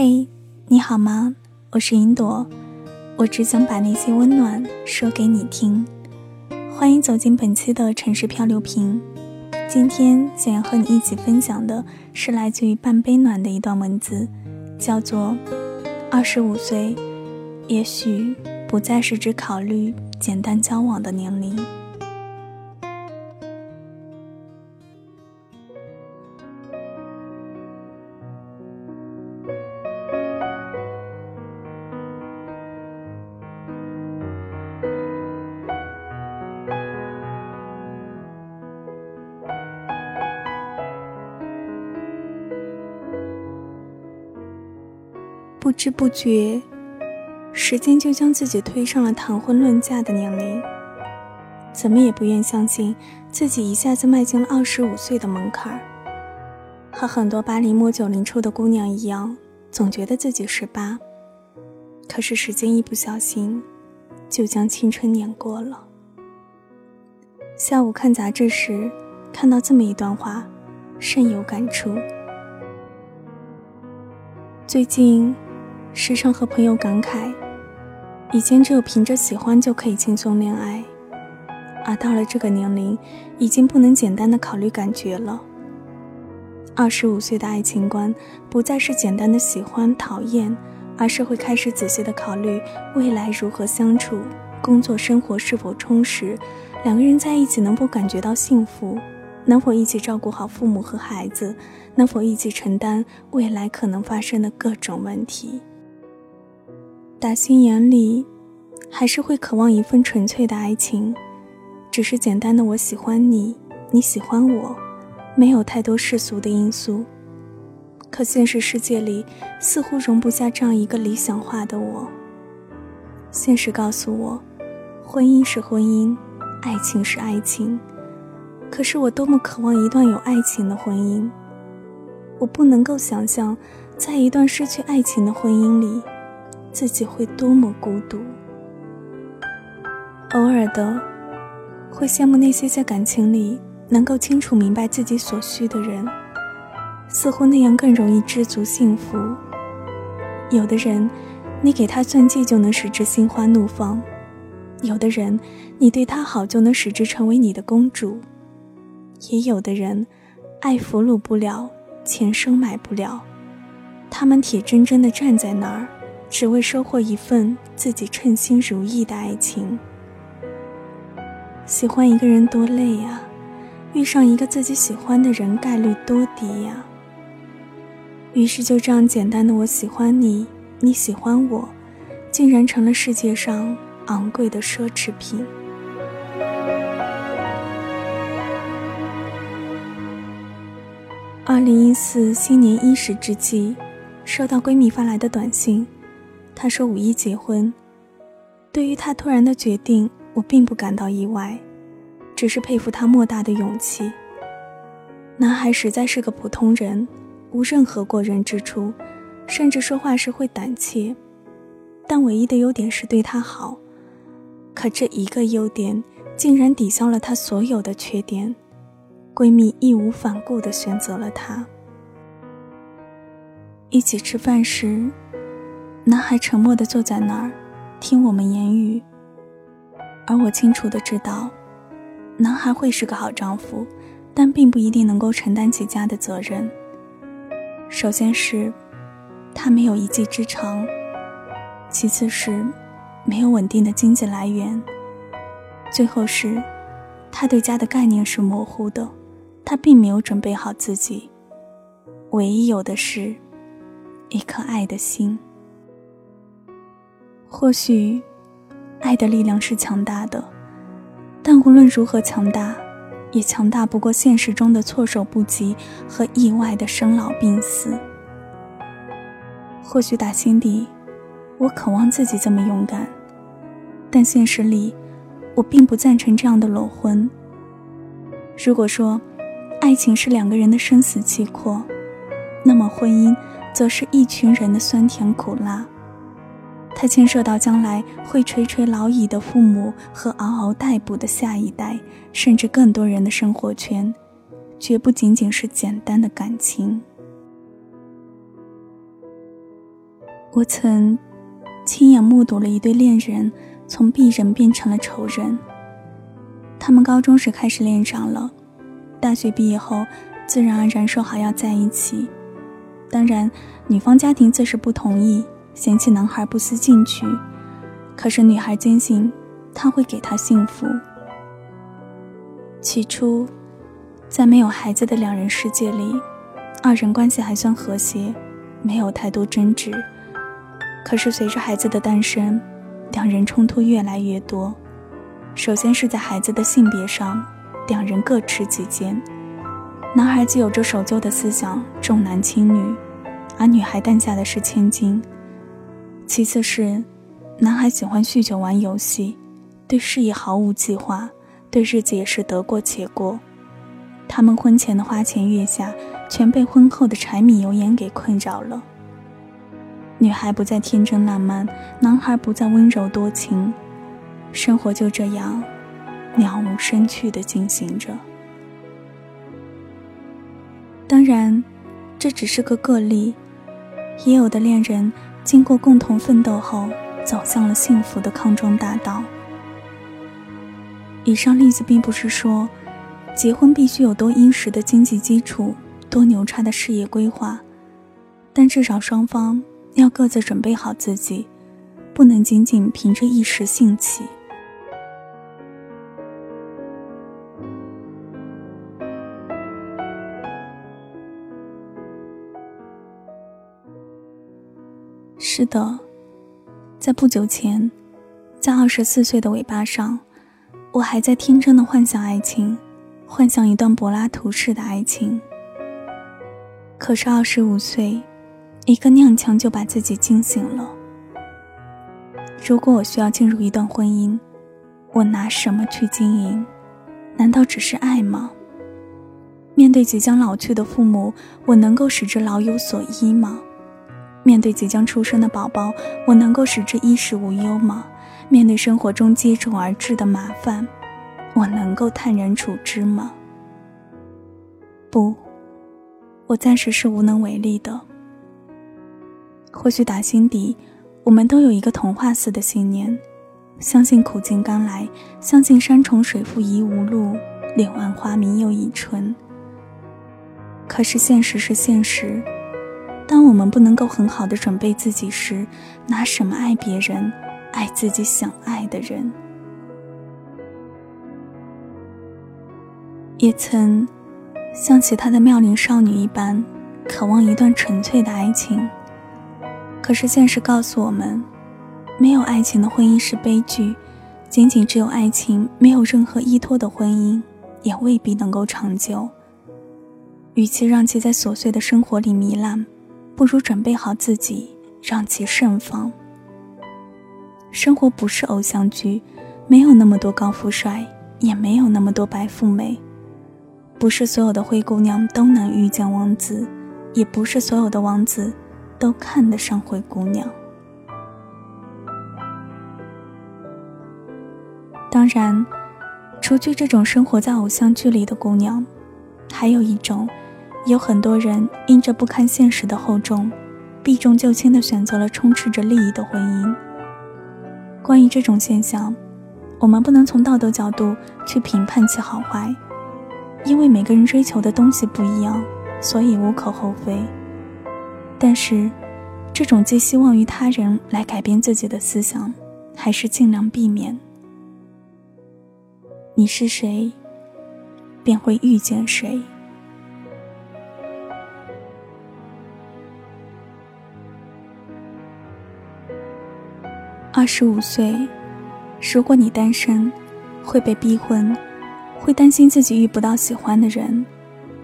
嘿，你好吗？我是云朵，我只想把那些温暖说给你听。欢迎走进本期的城市漂流瓶。今天想要和你一起分享的是来自于半杯暖的一段文字，叫做“二十五岁，也许不再是只考虑简单交往的年龄。”不知不觉，时间就将自己推上了谈婚论嫁的年龄。怎么也不愿相信自己一下子迈进了二十五岁的门槛儿。和很多八零末九零初的姑娘一样，总觉得自己十八。可是时间一不小心，就将青春碾过了。下午看杂志时，看到这么一段话，深有感触。最近。时常和朋友感慨，以前只有凭着喜欢就可以轻松恋爱，而到了这个年龄，已经不能简单的考虑感觉了。二十五岁的爱情观不再是简单的喜欢讨厌，而是会开始仔细的考虑未来如何相处，工作生活是否充实，两个人在一起能否感觉到幸福，能否一起照顾好父母和孩子，能否一起承担未来可能发生的各种问题。打心眼里，还是会渴望一份纯粹的爱情，只是简单的我喜欢你，你喜欢我，没有太多世俗的因素。可现实世界里似乎容不下这样一个理想化的我。现实告诉我，婚姻是婚姻，爱情是爱情。可是我多么渴望一段有爱情的婚姻，我不能够想象，在一段失去爱情的婚姻里。自己会多么孤独。偶尔的，会羡慕那些在感情里能够清楚明白自己所需的人，似乎那样更容易知足幸福。有的人，你给他钻戒就能使之心花怒放；有的人，你对他好就能使之成为你的公主；也有的人，爱俘虏不了，钱生买不了，他们铁铮铮地站在那儿。只为收获一份自己称心如意的爱情。喜欢一个人多累呀，遇上一个自己喜欢的人概率多低呀。于是就这样简单的我喜欢你，你喜欢我，竟然成了世界上昂贵的奢侈品。二零一四新年伊始之际，收到闺蜜发来的短信。他说五一结婚，对于他突然的决定，我并不感到意外，只是佩服他莫大的勇气。男孩实在是个普通人，无任何过人之处，甚至说话时会胆怯，但唯一的优点是对他好。可这一个优点竟然抵消了他所有的缺点，闺蜜义无反顾地选择了他。一起吃饭时。男孩沉默地坐在那儿，听我们言语。而我清楚地知道，男孩会是个好丈夫，但并不一定能够承担起家的责任。首先是，他没有一技之长；其次是，没有稳定的经济来源；最后是，他对家的概念是模糊的，他并没有准备好自己。唯一有的是，一颗爱的心。或许，爱的力量是强大的，但无论如何强大，也强大不过现实中的措手不及和意外的生老病死。或许打心底，我渴望自己这么勇敢，但现实里，我并不赞成这样的裸婚。如果说，爱情是两个人的生死契阔，那么婚姻，则是一群人的酸甜苦辣。它牵涉到将来会垂垂老矣的父母和嗷嗷待哺的下一代，甚至更多人的生活圈，绝不仅仅是简单的感情。我曾亲眼目睹了一对恋人从璧人变成了仇人。他们高中时开始恋上了，大学毕业后自然而然说好要在一起。当然，女方家庭自是不同意，嫌弃男孩不思进取。可是女孩坚信他会给她幸福。起初，在没有孩子的两人世界里，二人关系还算和谐，没有太多争执。可是随着孩子的诞生，两人冲突越来越多。首先是在孩子的性别上，两人各持己见。男孩子有着守旧的思想，重男轻女，而女孩诞下的是千金。其次是，男孩喜欢酗酒、玩游戏，对事业毫无计划，对日子也是得过且过。他们婚前的花前月下，全被婚后的柴米油盐给困扰了。女孩不再天真烂漫，男孩不再温柔多情，生活就这样了无生趣地进行着。当然，这只是个个例，也有的恋人经过共同奋斗后，走向了幸福的康庄大道。以上例子并不是说，结婚必须有多殷实的经济基础，多牛叉的事业规划，但至少双方。要各自准备好自己，不能仅仅凭着一时兴起。是的，在不久前，在二十四岁的尾巴上，我还在天真的幻想爱情，幻想一段柏拉图式的爱情。可是二十五岁。一个踉跄就把自己惊醒了。如果我需要进入一段婚姻，我拿什么去经营？难道只是爱吗？面对即将老去的父母，我能够使之老有所依吗？面对即将出生的宝宝，我能够使之衣食无忧吗？面对生活中接踵而至的麻烦，我能够泰然处之吗？不，我暂时是无能为力的。或许打心底，我们都有一个童话似的信念，相信苦尽甘来，相信山重水复疑无路，柳暗花明又一村。可是现实是现实，我们不能够很好的准备自己时，拿什么爱别人，爱自己想爱的人？也曾像其他的妙龄少女一般，渴望一段纯粹的爱情。可是现实告诉我们，没有爱情的婚姻是悲剧，仅仅只有爱情，没有任何依托的婚姻，也未必能够长久。与其让其在琐碎的生活里糜烂，不如准备好自己，让其盛放。生活不是偶像剧，没有那么多高富帅，也没有那么多白富美，不是所有的灰姑娘都能遇见王子，也不是所有的王子。都看得上灰姑娘。当然，除去这种生活在偶像剧里的姑娘，还有一种，有很多人因着不堪现实的厚重，避重就轻的选择了充斥着利益的婚姻。关于这种现象，我们不能从道德角度去评判其好坏，因为每个人追求的东西不一样，所以无可厚非。但是，这种寄希望于他人来改变自己的思想，还是尽量避免。你是谁，便会遇见谁。二十五岁，如果你单身，会被逼婚，会担心自己遇不到喜欢的人，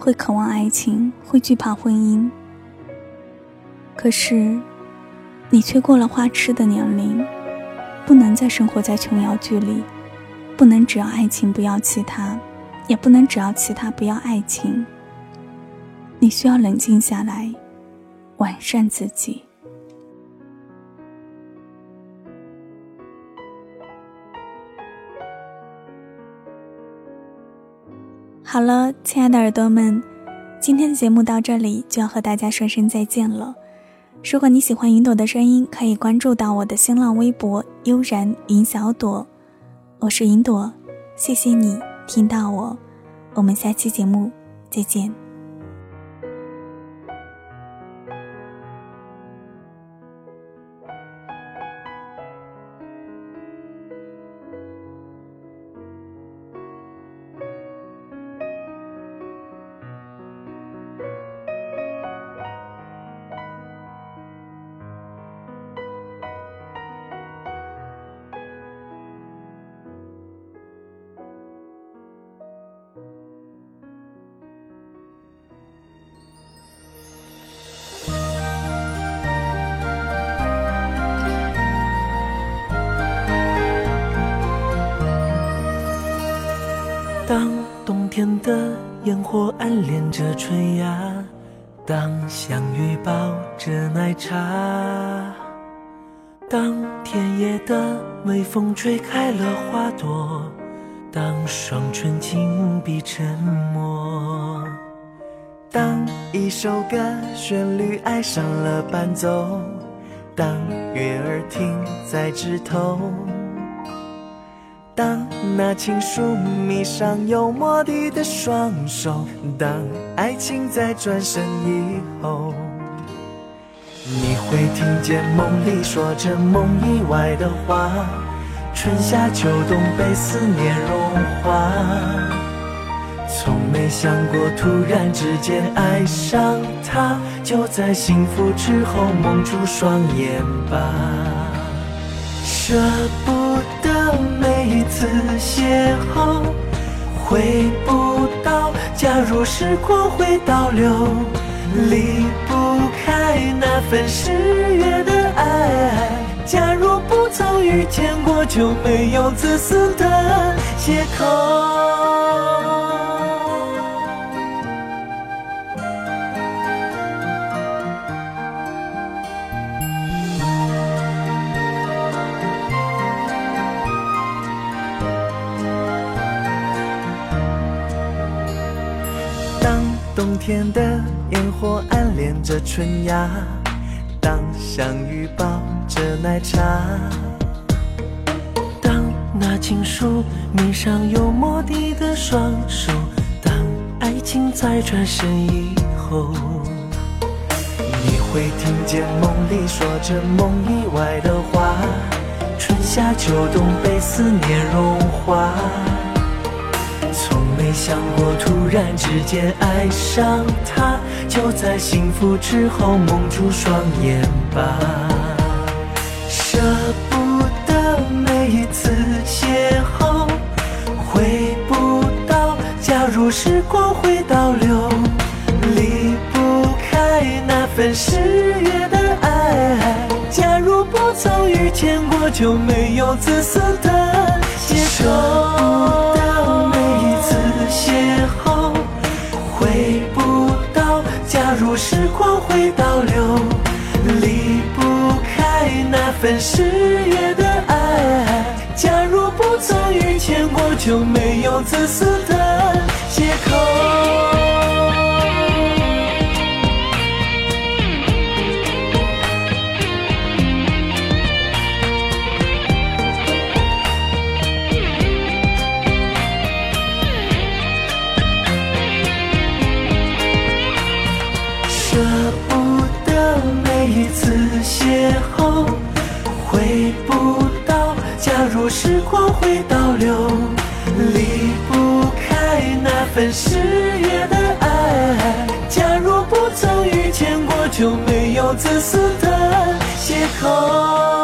会渴望爱情，会惧怕婚姻。可是，你却过了花痴的年龄，不能再生活在琼瑶剧里，不能只要爱情不要其他，也不能只要其他不要爱情。你需要冷静下来，完善自己。好了，亲爱的耳朵们，今天的节目到这里就要和大家说声再见了。如果你喜欢云朵的声音，可以关注到我的新浪微博“悠然云小朵”，我是云朵，谢谢你听到我，我们下期节目再见。天的烟火暗恋着春芽，当相遇抱着奶茶，当田野的微风吹开了花朵，当双唇紧闭沉默，当一首歌旋律爱上了伴奏，当月儿停在枝头。当那情书迷上有魔力的双手，当爱情在转身以后，你会听见梦里说着梦以外的话，春夏秋冬被思念融化。从没想过突然之间爱上他，就在幸福之后蒙住双眼吧，舍不次邂逅，回不到。假如时光会倒流，离不开那份十月的爱。假如不曾遇见过，就没有自私的借口。冬天的烟火暗恋着春芽，当相遇抱着奶茶，当那情书迷上有魔力的双手，当爱情在转身以后，你会听见梦里说着梦以外的话，春夏秋冬被思念融化。没想过突然之间爱上他，就在幸福之后蒙住双眼吧。舍不得每一次邂逅，回不到。假如时光会倒流，离不开那份十月的爱。假如不曾遇见过，就没有自私的借口。我就没有自私的借口，舍不得每一次邂逅，回不到。假如时光会倒流。自私的借口。